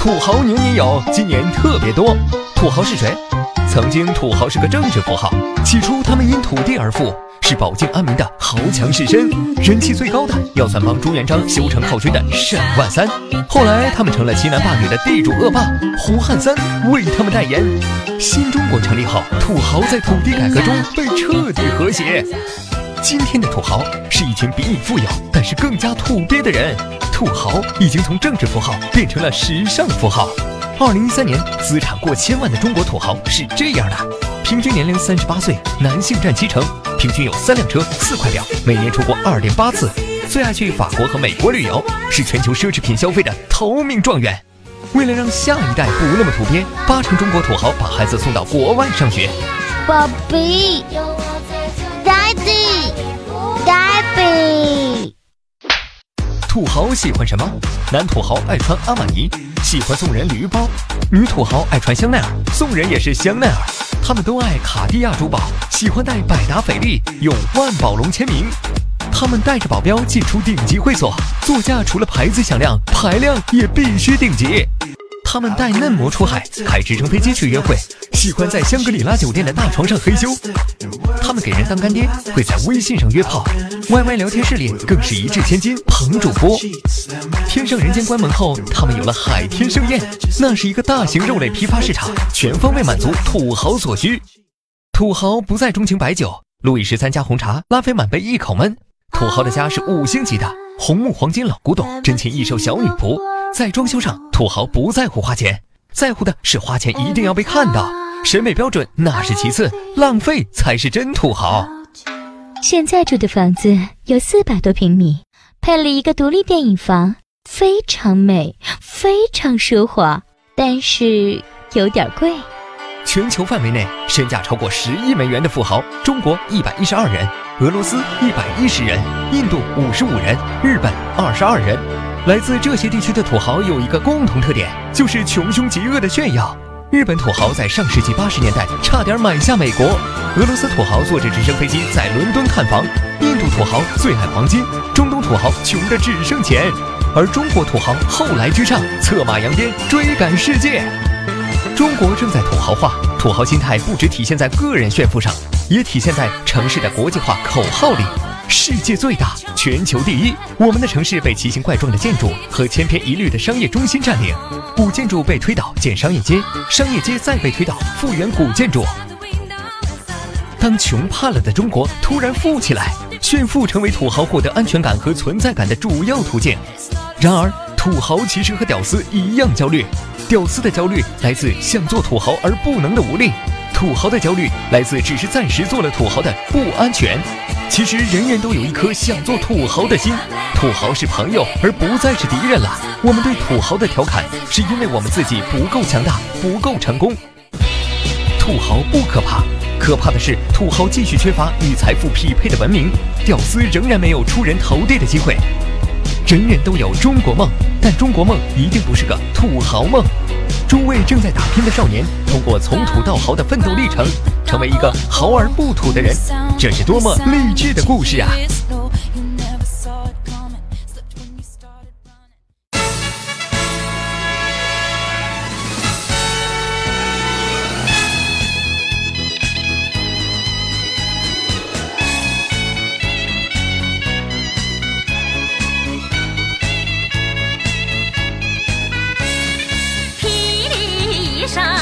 土豪年年有，今年特别多。土豪是谁？曾经土豪是个政治符号，起初他们因土地而富，是保境安民的豪强士绅。人气最高的要算帮朱元璋修城靠军的沈万三，后来他们成了欺男霸女的地主恶霸胡汉三为他们代言。新中国成立后，土豪在土地改革中被彻底和谐。今天的土豪是一群比你富有，但是更加土鳖的人。土豪已经从政治符号变成了时尚符号。二零一三年，资产过千万的中国土豪是这样的：平均年龄三十八岁，男性占七成，平均有三辆车、四块表，每年出国二点八次，最爱去法国和美国旅游，是全球奢侈品消费的头名状元。为了让下一代不那么土鳖，八成中国土豪把孩子送到国外上学。宝贝土豪喜欢什么？男土豪爱穿阿玛尼，喜欢送人驴包；女土豪爱穿香奈儿，送人也是香奈儿。他们都爱卡地亚珠宝，喜欢戴百达翡丽，用万宝龙签名。他们带着保镖进出顶级会所，座驾除了牌子响亮，排量也必须顶级。他们带嫩模出海，开直升飞机去约会，喜欢在香格里拉酒店的大床上嘿咻。他们给人当干爹，会在微信上约炮，YY 聊天室里更是一掷千金捧主播。天上人间关门后，他们有了海天盛宴，那是一个大型肉类批发市场，全方位满足土豪所需。土豪不再钟情白酒，路易十三加红茶，拉菲满杯一口闷。土豪的家是五星级的，红木黄金老古董，真情异兽小女仆。在装修上，土豪不在乎花钱，在乎的是花钱一定要被看到。审美标准那是其次，浪费才是真土豪。现在住的房子有四百多平米，配了一个独立电影房，非常美，非常奢华，但是有点贵。全球范围内身价超过十亿美元的富豪，中国一百一十二人，俄罗斯一百一十人，印度五十五人，日本二十二人。来自这些地区的土豪有一个共同特点，就是穷凶极恶的炫耀。日本土豪在上世纪八十年代差点买下美国，俄罗斯土豪坐着直升飞机在伦敦看房，印度土豪最爱黄金，中东土豪穷得只剩钱，而中国土豪后来居上，策马扬鞭追赶世界。中国正在土豪化，土豪心态不只体现在个人炫富上，也体现在城市的国际化口号里。世界最大，全球第一。我们的城市被奇形怪状的建筑和千篇一律的商业中心占领，古建筑被推倒建商业街，商业街再被推倒复原古建筑。当穷怕了的中国突然富起来，炫富成为土豪获得安全感和存在感的主要途径。然而，土豪其实和屌丝一样焦虑，屌丝的焦虑来自想做土豪而不能的无力，土豪的焦虑来自只是暂时做了土豪的不安全。其实人人都有一颗想做土豪的心，土豪是朋友而不再是敌人了。我们对土豪的调侃，是因为我们自己不够强大，不够成功。土豪不可怕，可怕的是土豪继续缺乏与财富匹配的文明，屌丝仍然没有出人头地的机会。人人都有中国梦，但中国梦一定不是个土豪梦。诸位正在打拼的少年，通过从土到豪的奋斗历程，成为一个豪而不土的人，这是多么励志的故事啊！上。